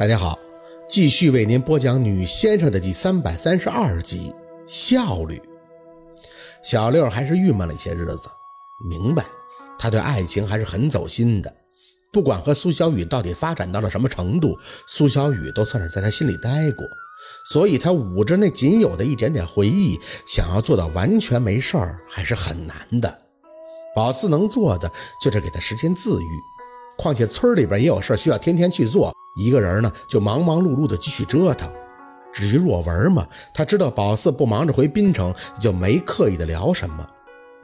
大家好，继续为您播讲《女先生》的第三百三十二集。效率，小六还是郁闷了一些日子。明白，他对爱情还是很走心的。不管和苏小雨到底发展到了什么程度，苏小雨都算是在他心里待过。所以，他捂着那仅有的一点点回忆，想要做到完全没事儿，还是很难的。宝四能做的就是给他时间自愈。况且村里边也有事需要天天去做，一个人呢就忙忙碌碌的继续折腾。至于若文嘛，他知道宝四不忙着回滨城，就没刻意的聊什么。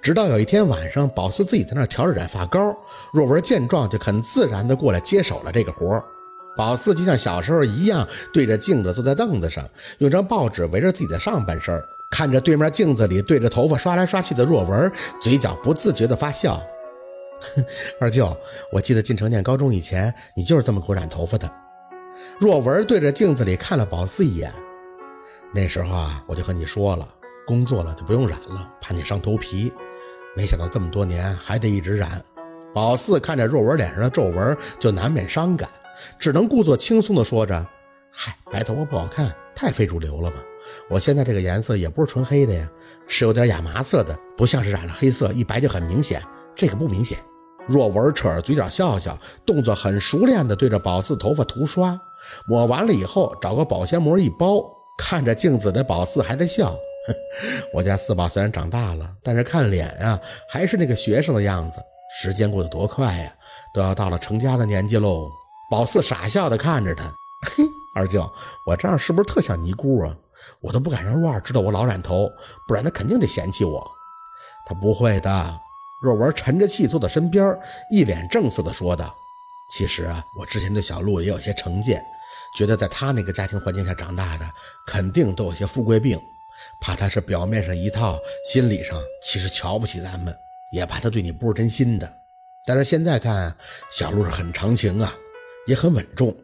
直到有一天晚上，宝四自己在那调着染发膏，若文见状就很自然的过来接手了这个活儿宝四就像小时候一样，对着镜子坐在凳子上，用张报纸围着自己的上半身，看着对面镜子里对着头发刷来刷去的若文，嘴角不自觉的发笑。二舅，我记得进城念高中以前，你就是这么给我染头发的。若文对着镜子里看了宝四一眼，那时候啊，我就和你说了，工作了就不用染了，怕你伤头皮。没想到这么多年还得一直染。宝四看着若文脸上的皱纹，就难免伤感，只能故作轻松地说着：“嗨，白头发不好看，太非主流了吧？我现在这个颜色也不是纯黑的呀，是有点亚麻色的，不像是染了黑色，一白就很明显。这个不明显。”若文扯着嘴角笑笑，动作很熟练地对着宝四头发涂刷。抹完了以后，找个保鲜膜一包，看着镜子的宝四还在笑。我家四宝虽然长大了，但是看脸啊，还是那个学生的样子。时间过得多快呀，都要到了成家的年纪喽。宝四傻笑的看着他，嘿，二舅，我这样是不是特像尼姑啊？我都不敢让若儿知道我老染头，不然他肯定得嫌弃我。他不会的。若文沉着气坐到身边，一脸正色的说道：“其实啊，我之前对小鹿也有些成见。”觉得在他那个家庭环境下长大的，肯定都有些富贵病，怕他是表面上一套，心理上其实瞧不起咱们，也怕他对你不是真心的。但是现在看，小鹿是很长情啊，也很稳重，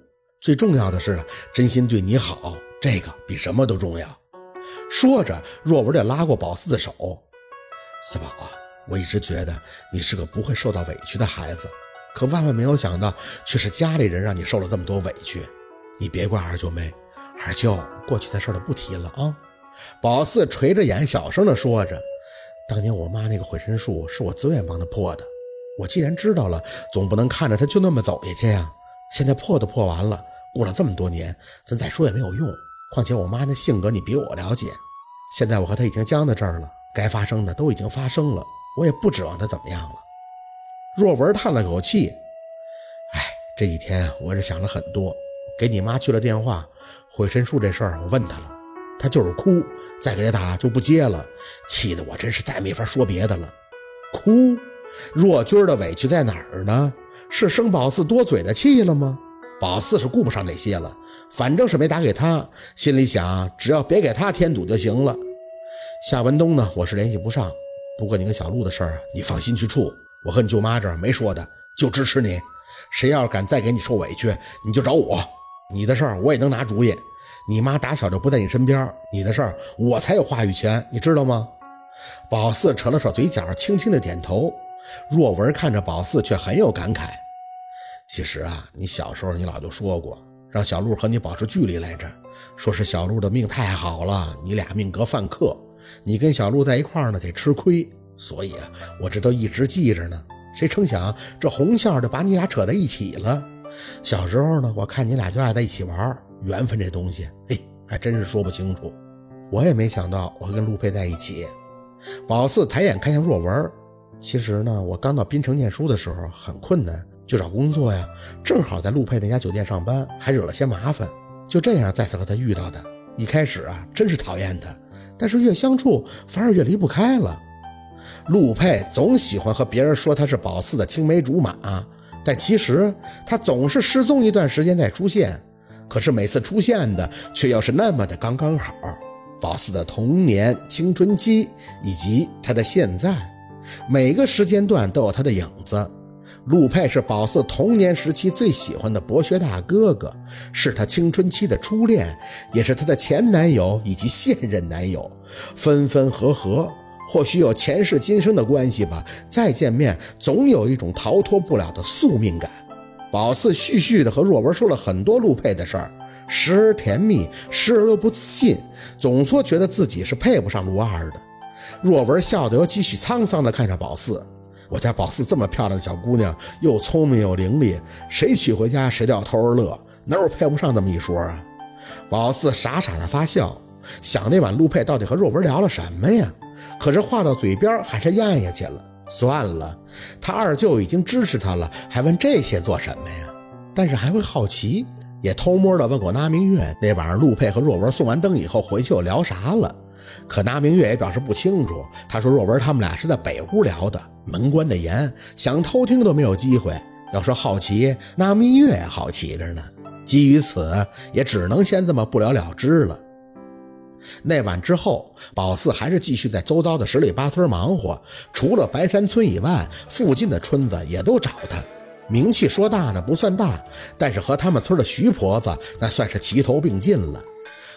最重要的是真心对你好，这个比什么都重要。说着，若文就拉过宝四的手：“四宝啊，我一直觉得你是个不会受到委屈的孩子，可万万没有想到，却是家里人让你受了这么多委屈。”你别怪二舅妹，二舅过去的事儿都不提了啊。宝四垂着眼，小声的说着：“当年我妈那个毁身术是我自愿帮她破的。我既然知道了，总不能看着她就那么走下去呀。现在破都破完了，过了这么多年，咱再说也没有用。况且我妈那性格你比我了解。现在我和她已经僵在这儿了，该发生的都已经发生了，我也不指望她怎么样了。”若文叹了口气：“哎，这几天我是想了很多。”给你妈去了电话，毁身术这事儿我问她了，她就是哭，再给她打就不接了，气得我真是再没法说别的了。哭，若君的委屈在哪儿呢？是生宝四多嘴的气了吗？宝四是顾不上那些了，反正是没打给他，心里想只要别给他添堵就行了。夏文东呢，我是联系不上，不过你跟小璐的事儿你放心去处，我和你舅妈这儿没说的，就支持你，谁要是敢再给你受委屈，你就找我。你的事儿我也能拿主意，你妈打小就不在你身边，你的事儿我才有话语权，你知道吗？宝四扯了扯嘴角，轻轻的点头。若文看着宝四，却很有感慨。其实啊，你小时候你老就说过，让小鹿和你保持距离来着，说是小鹿的命太好了，你俩命格犯克，你跟小鹿在一块儿呢得吃亏，所以啊，我这都一直记着呢。谁成想这红线就把你俩扯在一起了。小时候呢，我看你俩就爱在一起玩，缘分这东西，嘿，还真是说不清楚。我也没想到我会跟陆佩在一起。宝四抬眼看向若文，其实呢，我刚到滨城念书的时候很困难，就找工作呀，正好在陆佩那家酒店上班，还惹了些麻烦，就这样再次和他遇到的。一开始啊，真是讨厌他，但是越相处反而越离不开了。陆佩总喜欢和别人说他是宝四的青梅竹马。但其实他总是失踪一段时间再出现，可是每次出现的却又是那么的刚刚好。宝四的童年、青春期以及他的现在，每个时间段都有他的影子。陆佩是宝四童年时期最喜欢的博学大哥哥，是他青春期的初恋，也是他的前男友以及现任男友，分分合合。或许有前世今生的关系吧，再见面总有一种逃脱不了的宿命感。宝四絮絮的和若文说了很多陆佩的事儿，时而甜蜜，时而又不自信，总说觉得自己是配不上陆二的。若文笑得又继续沧桑的看着宝四：“我家宝四这么漂亮的小姑娘，又聪明又伶俐，谁娶回家谁都要偷着乐，哪有配不上这么一说啊？”宝四傻傻的发笑，想那晚陆佩到底和若文聊了什么呀？可是话到嘴边还是咽下去了。算了，他二舅已经支持他了，还问这些做什么呀？但是还会好奇，也偷摸的问过那明月，那晚上陆佩和若文送完灯以后回去又聊啥了？可那明月也表示不清楚。他说若文他们俩是在北屋聊的，门关的严，想偷听都没有机会。要说好奇，那明月也好奇着呢。基于此，也只能先这么不了了之了。那晚之后，宝四还是继续在周遭的十里八村忙活，除了白山村以外，附近的村子也都找他。名气说大呢不算大，但是和他们村的徐婆子那算是齐头并进了。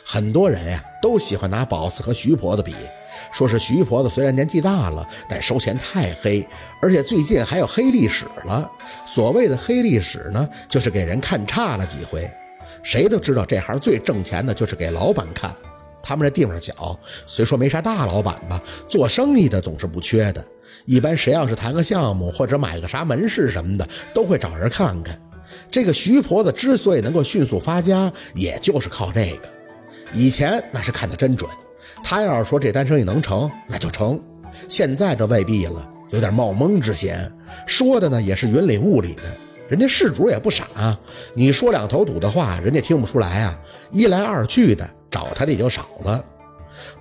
很多人呀都喜欢拿宝四和徐婆子比，说是徐婆子虽然年纪大了，但收钱太黑，而且最近还有黑历史了。所谓的黑历史呢，就是给人看差了几回。谁都知道这行最挣钱的就是给老板看。他们这地方小，虽说没啥大老板吧，做生意的总是不缺的。一般谁要是谈个项目或者买个啥门市什么的，都会找人看看。这个徐婆子之所以能够迅速发家，也就是靠这个。以前那是看得真准，他要是说这单生意能成，那就成。现在这未必了，有点冒蒙之嫌。说的呢也是云里雾里的，人家事主也不傻，你说两头堵的话，人家听不出来啊。一来二去的，找他的也就少了。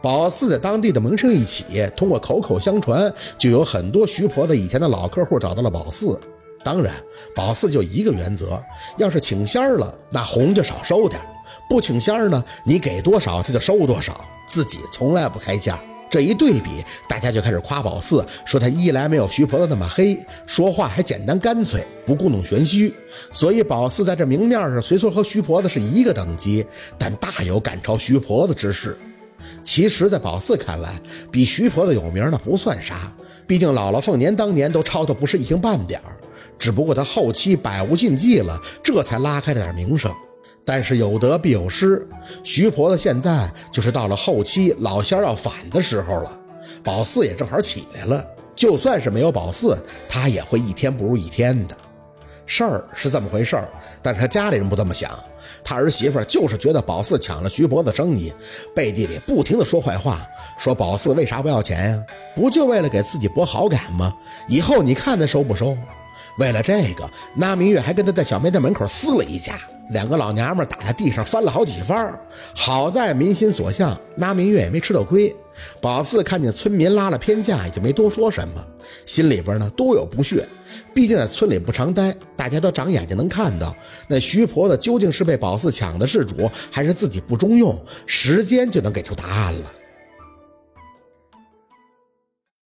宝四在当地的名声一起，通过口口相传，就有很多徐婆子以前的老客户找到了宝四。当然，宝四就一个原则，要是请仙儿了，那红就少收点。不请仙儿呢，你给多少他就收多少，自己从来不开价。这一对比，大家就开始夸宝四，说他一来没有徐婆子那么黑，说话还简单干脆，不故弄玄虚。所以宝四在这明面上虽说和徐婆子是一个等级，但大有赶超徐婆子之势。其实，在宝四看来，比徐婆子有名的不算啥，毕竟姥姥凤年当年都超的不是一星半点，只不过他后期百无禁忌了，这才拉开了点名声。但是有得必有失，徐婆子现在就是到了后期老仙要反的时候了，宝四也正好起来了。就算是没有宝四，他也会一天不如一天的。事儿是这么回事儿，但是他家里人不这么想，他儿媳妇就是觉得宝四抢了徐婆子生意，背地里不停的说坏话，说宝四为啥不要钱呀？不就为了给自己博好感吗？以后你看他收不收？为了这个，那明月还跟他在小卖店门口撕了一架。两个老娘们打在地上翻了好几番，好在民心所向，拉明月也没吃到亏。宝四看见村民拉了偏架，也就没多说什么，心里边呢多有不屑。毕竟在村里不常待，大家都长眼睛能看到，那徐婆子究竟是被宝四抢的事主，还是自己不中用，时间就能给出答案了。